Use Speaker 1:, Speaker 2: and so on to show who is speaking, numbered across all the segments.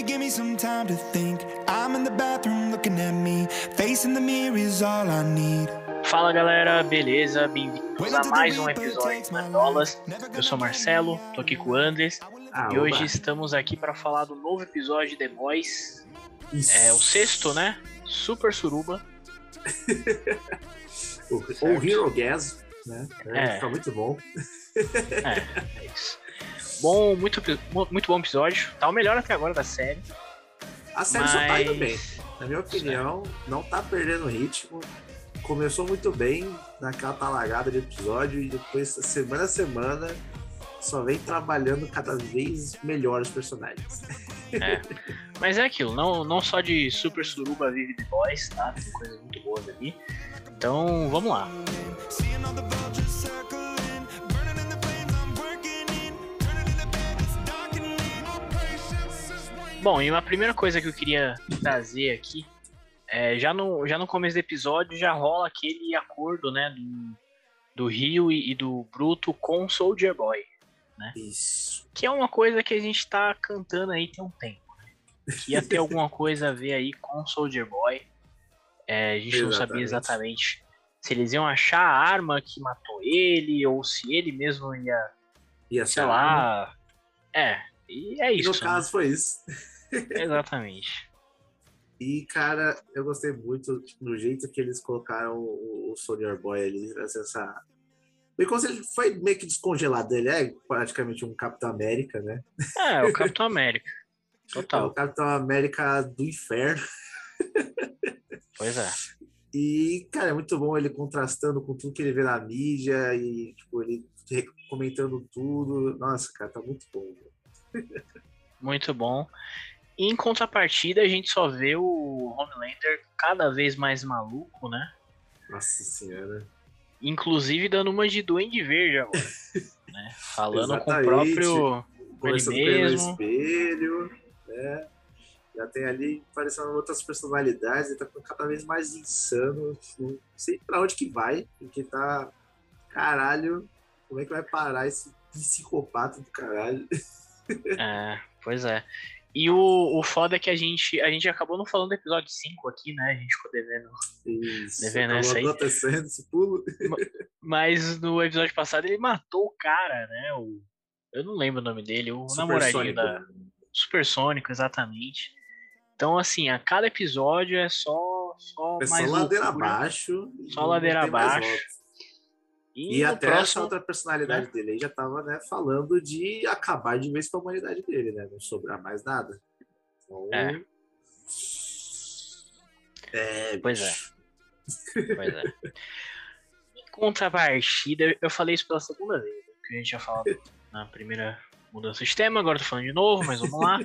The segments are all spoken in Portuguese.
Speaker 1: Baby, give me some time to think. I'm in the bathroom looking at me. Facing the mirror is all I need.
Speaker 2: Fala galera, beleza? Bem-vindos a mais um episódio de Nerdolas. Eu sou Marcelo, tô aqui com o Andres
Speaker 3: Ah,
Speaker 2: e hoje estamos aqui para falar do novo episódio de The Boys.
Speaker 3: Isso.
Speaker 2: É o sexto, né? Super Suruba.
Speaker 3: O, ou Hero Gas, né?
Speaker 2: É.
Speaker 3: Fica muito bom.
Speaker 2: É, é isso. Bom, muito, muito bom episódio. Tá o melhor até agora da série.
Speaker 3: A série só tá indo
Speaker 2: Mas-
Speaker 3: bem. Na minha opinião, não tá perdendo ritmo. Começou muito bem naquela talagada de episódio e depois, semana a semana, só vem trabalhando cada vez melhor os personagens.
Speaker 2: Mas é aquilo, não, não só de Super Suruba vive The Boys, tá? Tem coisas muito boas ali. Então, vamos lá. Bom, e uma primeira coisa que eu queria trazer aqui, é, já, no, já no começo do episódio já rola aquele acordo, né, do, do Rio e, e do Bruto com o Soldier Boy,
Speaker 3: Isso.
Speaker 2: que é uma coisa que a gente tá cantando aí tem um tempo, né? Que ia ter alguma coisa a ver aí com o Soldier Boy, É, a gente não sabia
Speaker 3: Exatamente.
Speaker 2: exatamente se eles iam achar a arma que matou ele, ou se ele mesmo ia,
Speaker 3: Ia
Speaker 2: sei lá... É, e é
Speaker 3: E
Speaker 2: isso,
Speaker 3: no caso foi isso.
Speaker 2: né? exatamente.
Speaker 3: E, cara, eu gostei muito tipo, do jeito que eles colocaram o, o Soldier Boy ali, assim, essa... Se ele foi meio que descongelado. Ele é praticamente um Capitão América, né?
Speaker 2: É, o Capitão América.
Speaker 3: É o
Speaker 2: Total.
Speaker 3: Capitão América do inferno.
Speaker 2: Pois é.
Speaker 3: E, cara, é muito bom ele contrastando com tudo que ele vê na mídia e, tipo, ele comentando tudo. Nossa, cara, tá muito bom.
Speaker 2: Muito bom. Em contrapartida, a gente só vê o Homelander cada vez mais maluco, né?
Speaker 3: Nossa senhora.
Speaker 2: Inclusive dando uma de Duende Verde agora. né? Falando com o
Speaker 3: Exatamente.
Speaker 2: próprio.
Speaker 3: Conversando
Speaker 2: ele mesmo.
Speaker 3: espelho, né? Já tem ali aparecendo outras personalidades, ele tá ficando cada vez mais insano. tipo, Não sei pra onde que vai, porque tá. Caralho, como é que vai parar esse psicopata do caralho?
Speaker 2: É, pois é. E o, o foda é que a gente, a gente acabou não falando do episódio 5 aqui, né? A gente ficou devendo.
Speaker 3: Isso,
Speaker 2: Devendo essa aí.
Speaker 3: acontecendo esse pulo.
Speaker 2: Mas no episódio passado ele matou o cara, né? O, eu não lembro o nome dele, o namoradinho
Speaker 3: Supersônico.
Speaker 2: da. Supersônico, exatamente. Então, assim, a cada episódio é só. Só
Speaker 3: É só
Speaker 2: mais
Speaker 3: ladeira
Speaker 2: loucura.
Speaker 3: abaixo. e
Speaker 2: Só ladeira abaixo. E,
Speaker 3: E
Speaker 2: no
Speaker 3: até essa
Speaker 2: próximo.
Speaker 3: outra personalidade dele aí já tava, né, falando de acabar de vez com a humanidade dele, né? Não sobrar mais nada. Então,
Speaker 2: É.
Speaker 3: É,
Speaker 2: Pois é. Pois é. Em contrapartida, eu falei isso pela segunda vez, né, que a gente já falado na primeira mudança de tema, agora tô falando de novo, mas vamos lá.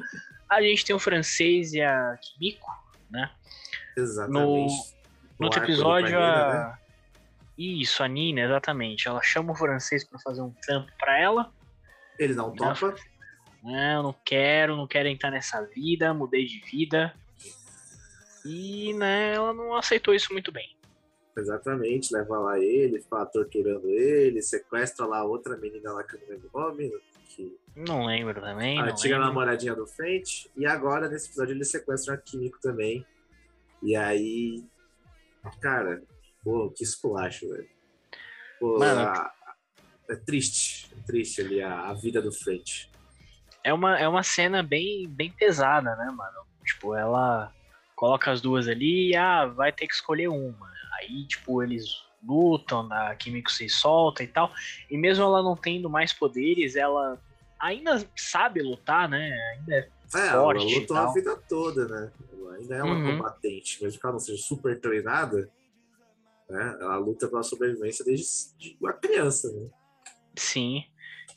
Speaker 2: A gente tem o francês e a Kimiko, né?
Speaker 3: Exatamente.
Speaker 2: No outro
Speaker 3: arco do
Speaker 2: episódio,
Speaker 3: Vanilla, né?
Speaker 2: A. Isso, a Nina, exatamente. Ela chama o francês pra fazer um trampo pra ela.
Speaker 3: Ele não topa.
Speaker 2: Não, não quero, não quero entrar nessa vida, mudei de vida. E, né, ela não aceitou isso muito bem.
Speaker 3: Exatamente, leva lá ele, fica lá torturando ele, sequestra lá outra menina lá que eu não lembro o nome, que
Speaker 2: Não lembro também.
Speaker 3: a
Speaker 2: não
Speaker 3: antiga
Speaker 2: lembro.
Speaker 3: namoradinha do frente. E agora, nesse episódio, ele sequestra a Kimiko também. E aí. Cara, pô, que esculacho, velho. Pô,
Speaker 2: Mano.
Speaker 3: a- é triste. É triste ali a, a vida do frente.
Speaker 2: É uma, é uma cena bem, bem pesada, né, mano? Tipo, ela coloca as duas ali e ah, vai ter que escolher uma. Aí, tipo, eles lutam, a Kimiko se solta e tal. E mesmo ela não tendo mais poderes, ela ainda sabe lutar, né? Ainda é
Speaker 3: É,
Speaker 2: Forte
Speaker 3: ela lutou a vida toda, né? Ela ainda é uma
Speaker 2: Uhum.
Speaker 3: combatente, mesmo que ela não seja super treinada, né? Ela luta pela sobrevivência desde de uma criança, né?
Speaker 2: Sim.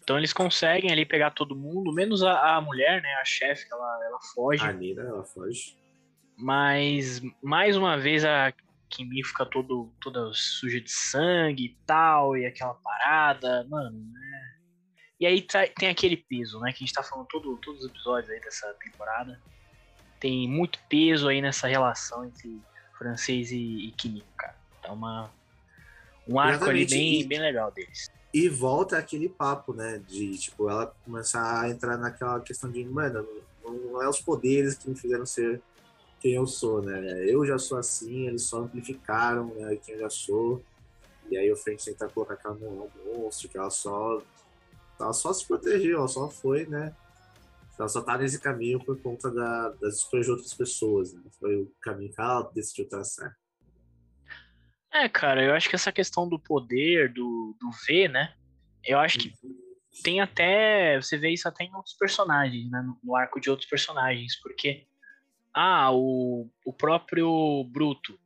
Speaker 2: Então eles conseguem ali pegar todo mundo, menos a, a mulher, né? A chefe, ela, ela foge.
Speaker 3: A Nina, ela foge.
Speaker 2: Mas mais uma vez a Kimi fica todo, toda suja de sangue e tal, e aquela parada, mano, né? E aí tem aquele peso, né? Que a gente tá falando todo, todos os episódios aí dessa temporada. Tem muito peso aí nessa relação entre francês e, e Kimi. É uma, um arco ali bem, bem legal deles.
Speaker 3: E volta aquele papo, né? De, tipo, ela começar a entrar naquela questão de, mano, não é os poderes que me fizeram ser quem eu sou, né? Eu já sou assim, eles só amplificaram né, quem eu já sou. E aí o Frank tenta colocar que ela não é um monstro, que ela só, ela só se protegeu, ela só foi, né? Ela só tá nesse caminho por conta da, das escolhas de outras pessoas, né? Foi o caminho que ela decidiu traçar.
Speaker 2: É, cara, eu acho que essa questão do poder, do, do V, né? Eu acho que tem até. Você vê isso até em outros personagens, né? No, no arco de outros personagens, porque. Ah, o, o próprio Bruto.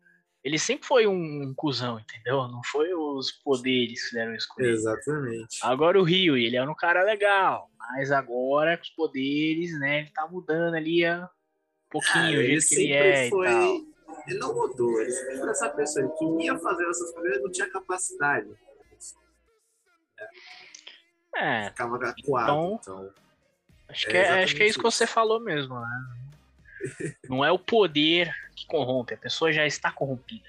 Speaker 2: Ele sempre foi um, um cuzão, entendeu? Não foi os poderes que deram escolher.
Speaker 3: Exatamente.
Speaker 2: Agora o Rio, ele era um cara legal, mas agora com os poderes, né? Ele tá mudando ali a, um pouquinho
Speaker 3: Cara,
Speaker 2: o jeito que ele é
Speaker 3: foi.
Speaker 2: e tal.
Speaker 3: Ele não mudou, ele sempre foi essa pessoa. Ele queria fazer essas coisas, ele não tinha capacidade.
Speaker 2: É,
Speaker 3: Ficava acuado.
Speaker 2: Então-
Speaker 3: Então,
Speaker 2: acho
Speaker 3: É
Speaker 2: que é, acho que é
Speaker 3: exatamente
Speaker 2: isso que você
Speaker 3: isso.
Speaker 2: falou mesmo, né? Não é o poder que corrompe, a pessoa já está corrompida.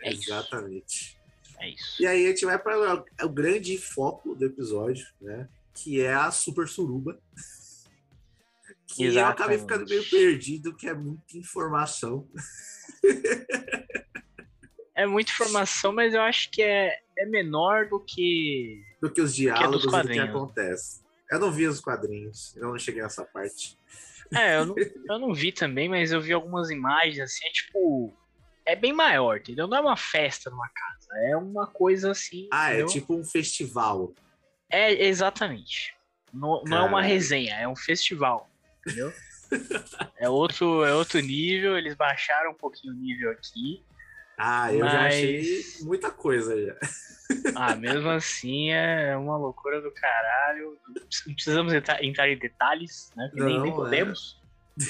Speaker 2: É isso.
Speaker 3: exatamente.
Speaker 2: É isso.
Speaker 3: E aí a gente vai para o grande foco do episódio, né? Que é a Super Suruba. Que eu acabei
Speaker 2: Exatamente.
Speaker 3: ficando meio perdido, que é muita informação.
Speaker 2: É muita informação, mas eu acho que é, é menor do que.
Speaker 3: Do que os
Speaker 2: é
Speaker 3: diálogos
Speaker 2: dos
Speaker 3: e do que acontece. Eu não vi os quadrinhos, eu não cheguei nessa parte.
Speaker 2: É, eu não, eu não vi também, mas eu vi algumas imagens assim, é tipo. É bem maior, entendeu? Não é uma festa numa casa, é uma coisa assim.
Speaker 3: Ah, é
Speaker 2: entendeu?
Speaker 3: tipo um festival.
Speaker 2: É, exatamente. Não, não é uma resenha, é um festival, entendeu? é, outro, é outro nível, eles baixaram um pouquinho o nível aqui.
Speaker 3: Ah, eu já
Speaker 2: Mas-
Speaker 3: achei muita coisa já.
Speaker 2: Ah, mesmo assim é uma loucura do caralho. Não precisamos entrar, entrar em detalhes, né? Que nem,
Speaker 3: Não,
Speaker 2: nem
Speaker 3: é.
Speaker 2: podemos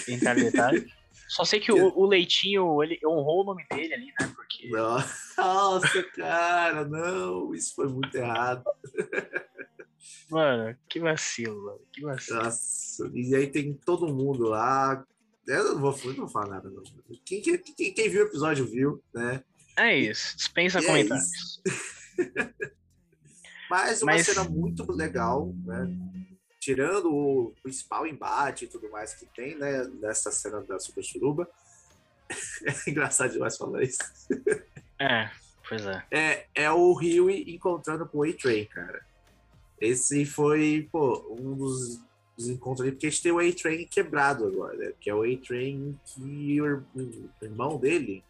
Speaker 2: entrar em detalhes. Só sei que o, o Leitinho, ele honrou o nome dele ali, né? Porque.
Speaker 3: Nossa, cara, não, isso foi muito errado.
Speaker 2: Mano, que vacilo, mano. Que vacilo.
Speaker 3: Nossa, e aí tem todo mundo lá. Eu não vou, eu não vou falar nada, não. Quem, quem, quem- viu o episódio viu, né?
Speaker 2: É isso. Dispensa
Speaker 3: E é
Speaker 2: comentários.
Speaker 3: Mas uma
Speaker 2: Mas-
Speaker 3: cena muito legal, né? Tirando o principal embate e tudo mais que tem, né? Nessa cena da Super Churuba. É engraçado demais falar isso.
Speaker 2: É, pois é.
Speaker 3: É, é o Rio encontrando com o A-Train, cara. Esse foi, pô, um dos, dos encontros ali, porque a gente tem o A-Train quebrado agora, né? Que é o A-Train que o, ir- o irmão dele,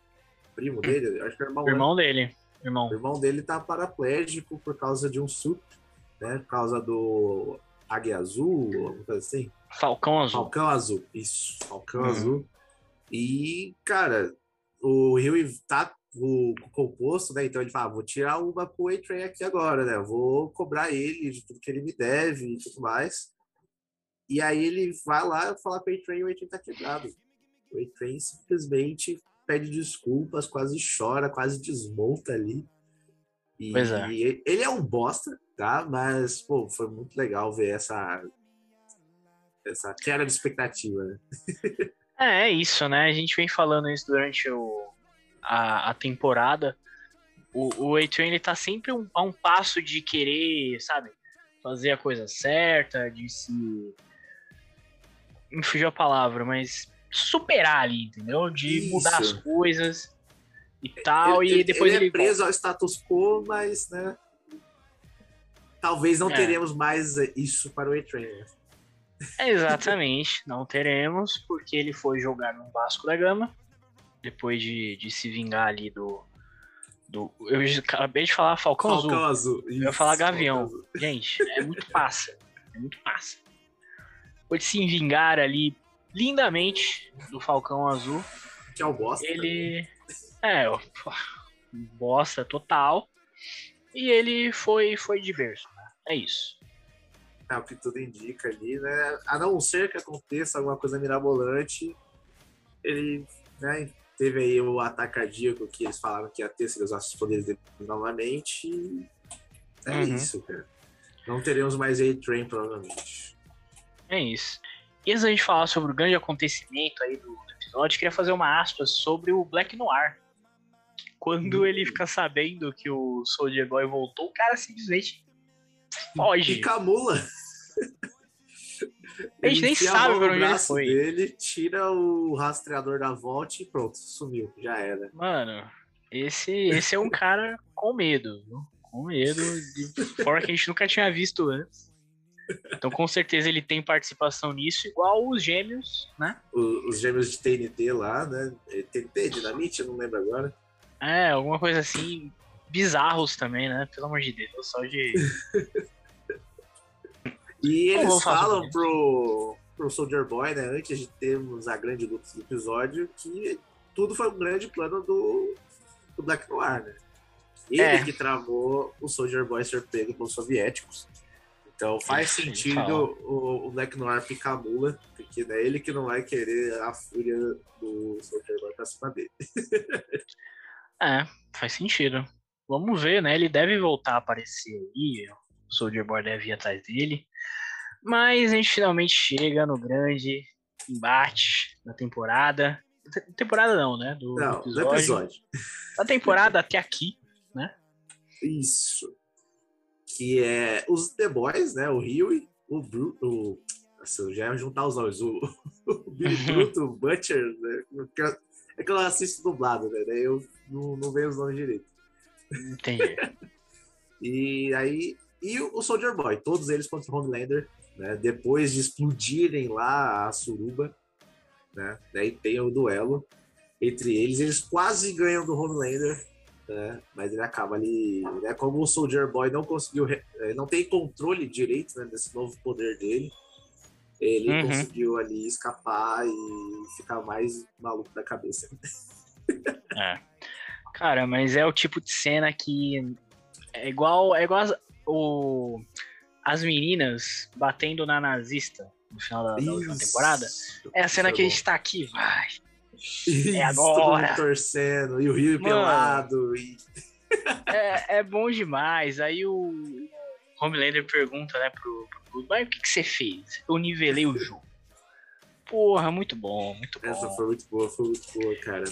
Speaker 3: primo dele, acho que é o irmão,
Speaker 2: irmão dele. Irmão.
Speaker 3: o irmão dele tá paraplégico por causa de um sup, né? Por causa do Águia Azul, alguma coisa assim.
Speaker 2: Falcão Azul.
Speaker 3: Falcão Azul, isso, Falcão
Speaker 2: Uhum.
Speaker 3: Azul. E, cara, o Rio tá o, o composto, né? Então ele fala, ah, vou tirar uma pro A-Train aqui agora, né? Eu Vou cobrar ele de tudo que ele me deve e tudo mais. E aí ele vai lá falar com o A-Train e o A-Train tá quebrado. O A-Train simplesmente pede desculpas, quase chora, quase desmonta ali. E
Speaker 2: Pois é.
Speaker 3: ele é um bosta, tá? Mas, pô, foi muito legal ver essa essa queda de expectativa, né?
Speaker 2: É, é isso, né? A gente vem falando isso durante o, a, a temporada. O, o A-Train, ele tá sempre um- a um passo de querer, sabe? Fazer a coisa certa, de se. Me fugiu a palavra, mas superar ali, entendeu? De mudar as
Speaker 3: Isso.
Speaker 2: coisas e tal.
Speaker 3: ele,
Speaker 2: e depois
Speaker 3: ele
Speaker 2: ele.
Speaker 3: é preso ao status quo, mas, né? Talvez não
Speaker 2: É.
Speaker 3: teremos mais isso para o A-Train. né?
Speaker 2: É, Exatamente, não teremos, porque ele foi jogar no Vasco da Gama, depois de, de se vingar ali do. do eu acabei de falar Falcão, Azul.
Speaker 3: Falcão Azul.
Speaker 2: Eu ia falar
Speaker 3: Isso,
Speaker 2: Gavião.
Speaker 3: Azul.
Speaker 2: Gente, é muito passa. É muito passa. Pode se vingar ali lindamente do Falcão Azul.
Speaker 3: Que é o bosta.
Speaker 2: Ele. É, ó, bosta total. E ele foi, foi diverso, né? É isso.
Speaker 3: É o que tudo indica ali, né? A não ser que aconteça alguma coisa mirabolante, ele né, teve aí o ataque cardíaco que eles falaram que ia ter se ele usasse os poderes dele novamente. e É
Speaker 2: Uhum.
Speaker 3: isso, cara. Não teremos mais A-Train, provavelmente.
Speaker 2: É isso. E antes da gente falar sobre o grande acontecimento aí do do episódio, queria fazer uma aspas sobre o Black Noir. Quando
Speaker 3: Hum.
Speaker 2: ele fica sabendo que o Soldier Boy voltou, o cara simplesmente foge.
Speaker 3: E Camula.
Speaker 2: A gente nem sabe pra onde ele
Speaker 3: braço
Speaker 2: foi.
Speaker 3: dele, tira o rastreador da volta e pronto, sumiu, já era.
Speaker 2: Mano, esse, esse é um cara com medo, viu? Com medo de forma que a gente nunca tinha visto antes. Então, com certeza, ele tem participação nisso, igual os gêmeos, né?
Speaker 3: O- os gêmeos de TNT lá, né? TNT, Dinamite, eu não lembro agora.
Speaker 2: É, alguma coisa assim. Bizarros também, né? Pelo amor de Deus, só de.
Speaker 3: E eles falam pro, pro Soldier Boy, né, antes de termos a grande luta do episódio, que tudo foi um grande plano do, do Black Noir, né? Ele
Speaker 2: É.
Speaker 3: que travou o Soldier Boy ser pego pelos soviéticos. Então faz
Speaker 2: Ele
Speaker 3: sentido o, o Black Noir picar a mula, porque é ele que não vai querer a fúria do Soldier Boy pra cima dele.
Speaker 2: É, faz sentido. Vamos ver, né? Ele deve voltar a aparecer aí. O Soldier Boy deve ir atrás dele. Mas a gente finalmente chega no grande embate da temporada. Te- Temporada não, né? Do
Speaker 3: Não,
Speaker 2: episódio.
Speaker 3: no episódio.
Speaker 2: Da temporada até aqui.
Speaker 3: Isso. Que é os The Boys, né? O Huey, o Bru, o. Nossa, eu já ia juntar os nomes. O, o Billy Bruto, o Butcher, né? É que eu assisto dublado, né? Daí eu não, não vejo os nomes direito.
Speaker 2: Entendi.
Speaker 3: E aí. E o Soldier Boy, todos eles contra o Homelander, né? Depois de explodirem lá a suruba, né? Daí tem o duelo entre eles. Eles quase ganham do Homelander, né? Mas ele acaba ali, né? Como o Soldier Boy não conseguiu, eh, não tem controle direito né, desse novo poder dele, ele
Speaker 2: Uhum.
Speaker 3: conseguiu ali escapar e ficar mais maluco da cabeça.
Speaker 2: É. Cara, mas é o tipo de cena que é igual, é igual o, as meninas batendo na nazista no final da, da última temporada. É a cena
Speaker 3: Isso
Speaker 2: que a gente tá aqui, vai.
Speaker 3: Isso,
Speaker 2: agora.
Speaker 3: Todo mundo torcendo, e o Rio
Speaker 2: Mano.
Speaker 3: pelado, e
Speaker 2: É, é bom demais. Aí o Homelander pergunta, né, pro, pro mas o que, que você fez? Eu nivelei o jogo. Porra, muito bom, muito bom.
Speaker 3: essa foi muito boa, foi muito boa, cara.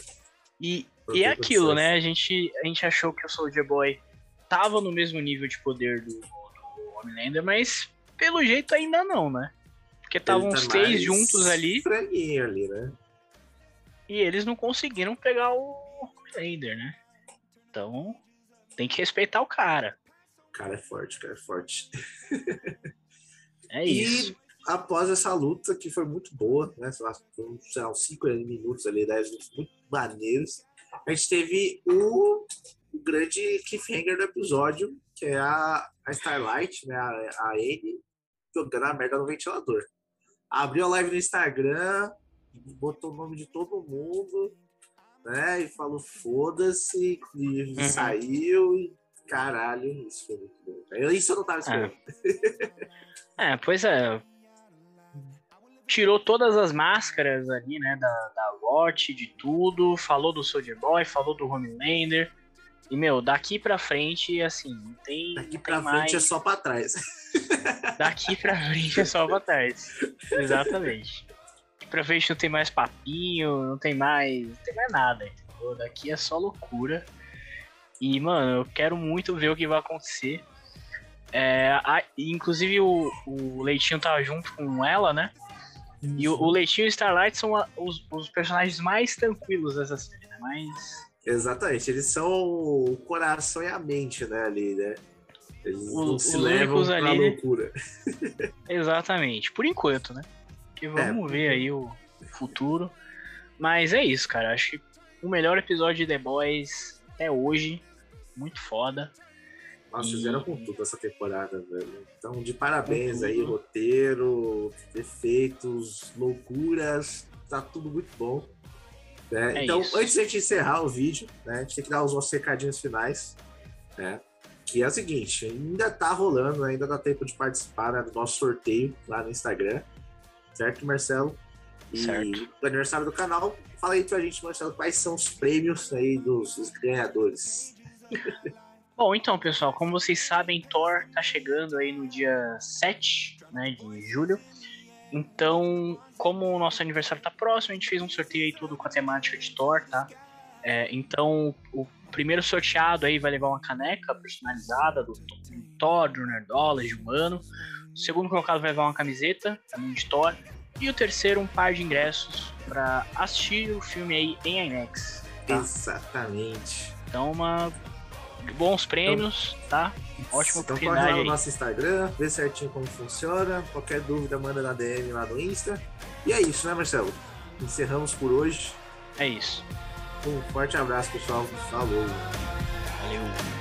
Speaker 2: E,
Speaker 3: Foi
Speaker 2: e é aquilo,
Speaker 3: aconteceu.
Speaker 2: né? A gente, a gente achou que o Soldier Boy tava no mesmo nível de poder do Homelander, mas pelo jeito ainda não, né? Porque estavam
Speaker 3: tá
Speaker 2: os três juntos ali
Speaker 3: ali, né?
Speaker 2: e eles não conseguiram pegar o Homelander, né? Então tem que respeitar o cara.
Speaker 3: O cara é forte, o cara é forte.
Speaker 2: É
Speaker 3: E-
Speaker 2: isso.
Speaker 3: Após essa luta, que foi muito boa, né? Sei lá, foram, sei lá, uns 5 minutos ali, 10 minutos muito maneiros. A gente teve o, o grande cliffhanger do episódio, que é a, a Starlight, né? A, a Anne jogando a merda no ventilador. Abriu a live no Instagram, botou o nome de todo mundo, né? E falou foda-se, e
Speaker 2: Uhum.
Speaker 3: saiu, e caralho, isso foi muito bom. Eu- Isso eu não tava esperando.
Speaker 2: É, pois é. Tirou todas as máscaras ali, né, da, da Watch, de tudo, falou do Soldier Boy, falou do Homelander. E, meu, daqui pra frente, assim, não tem,
Speaker 3: Daqui
Speaker 2: não
Speaker 3: pra
Speaker 2: tem
Speaker 3: frente
Speaker 2: mais...
Speaker 3: é só pra trás.
Speaker 2: Daqui pra frente é só pra trás. Exatamente. Daqui pra frente não tem mais papinho, não tem mais. Não tem mais nada, entendeu? Daqui é só loucura. E, mano, eu quero muito ver o que vai acontecer. É, a- inclusive o, o Leitinho tá junto com ela, né? E o, o Leitinho e o Starlight são a- os, os personagens mais tranquilos dessa série, né? Mais.
Speaker 3: Exatamente, eles são o coração e a mente, né, ali, né? Eles
Speaker 2: O-
Speaker 3: não se levam pra
Speaker 2: ali,
Speaker 3: loucura.
Speaker 2: Exatamente. Por enquanto, né? Porque vamos
Speaker 3: por
Speaker 2: ver aí o futuro. Mas é isso, cara. Acho que o melhor episódio de The Boys até hoje. Muito foda.
Speaker 3: Nossa,
Speaker 2: E-
Speaker 3: fizeram com tudo essa temporada, velho. Então, de parabéns aí, roteiro, efeitos, loucuras, tá tudo muito bom. Né?
Speaker 2: É
Speaker 3: então,
Speaker 2: isso.
Speaker 3: antes de gente encerrar o vídeo, né, a gente tem que dar os nossos recadinhos finais, né? Que é o seguinte, ainda tá rolando, ainda dá tempo de participar né, do nosso sorteio lá no Instagram, certo, Marcelo? E
Speaker 2: Certo.
Speaker 3: do aniversário do canal, fala aí pra gente, Marcelo, quais são os prêmios aí dos, dos ganhadores.
Speaker 2: Bom, então, pessoal, como vocês sabem, Thor tá chegando aí no dia 7 né, de julho. Então, como o nosso aniversário tá próximo, a gente fez um sorteio aí todo com a temática de Thor, tá? É, então, o primeiro sorteado aí vai levar uma caneca personalizada do, do Thor, do Nerdola, de humano. O segundo colocado vai levar uma camiseta, também de Thor. E o terceiro, um par de ingressos para assistir o filme aí em IMAX. Tá?
Speaker 3: Exatamente.
Speaker 2: Então, uma... bons prêmios, tá? Ótima
Speaker 3: Então corre lá no nosso Instagram, vê certinho como funciona. Qualquer dúvida, manda na DM lá no Insta. E é isso, né, Marcelo? Encerramos por hoje.
Speaker 2: É isso.
Speaker 3: Um forte abraço, pessoal. Falou!
Speaker 2: Valeu.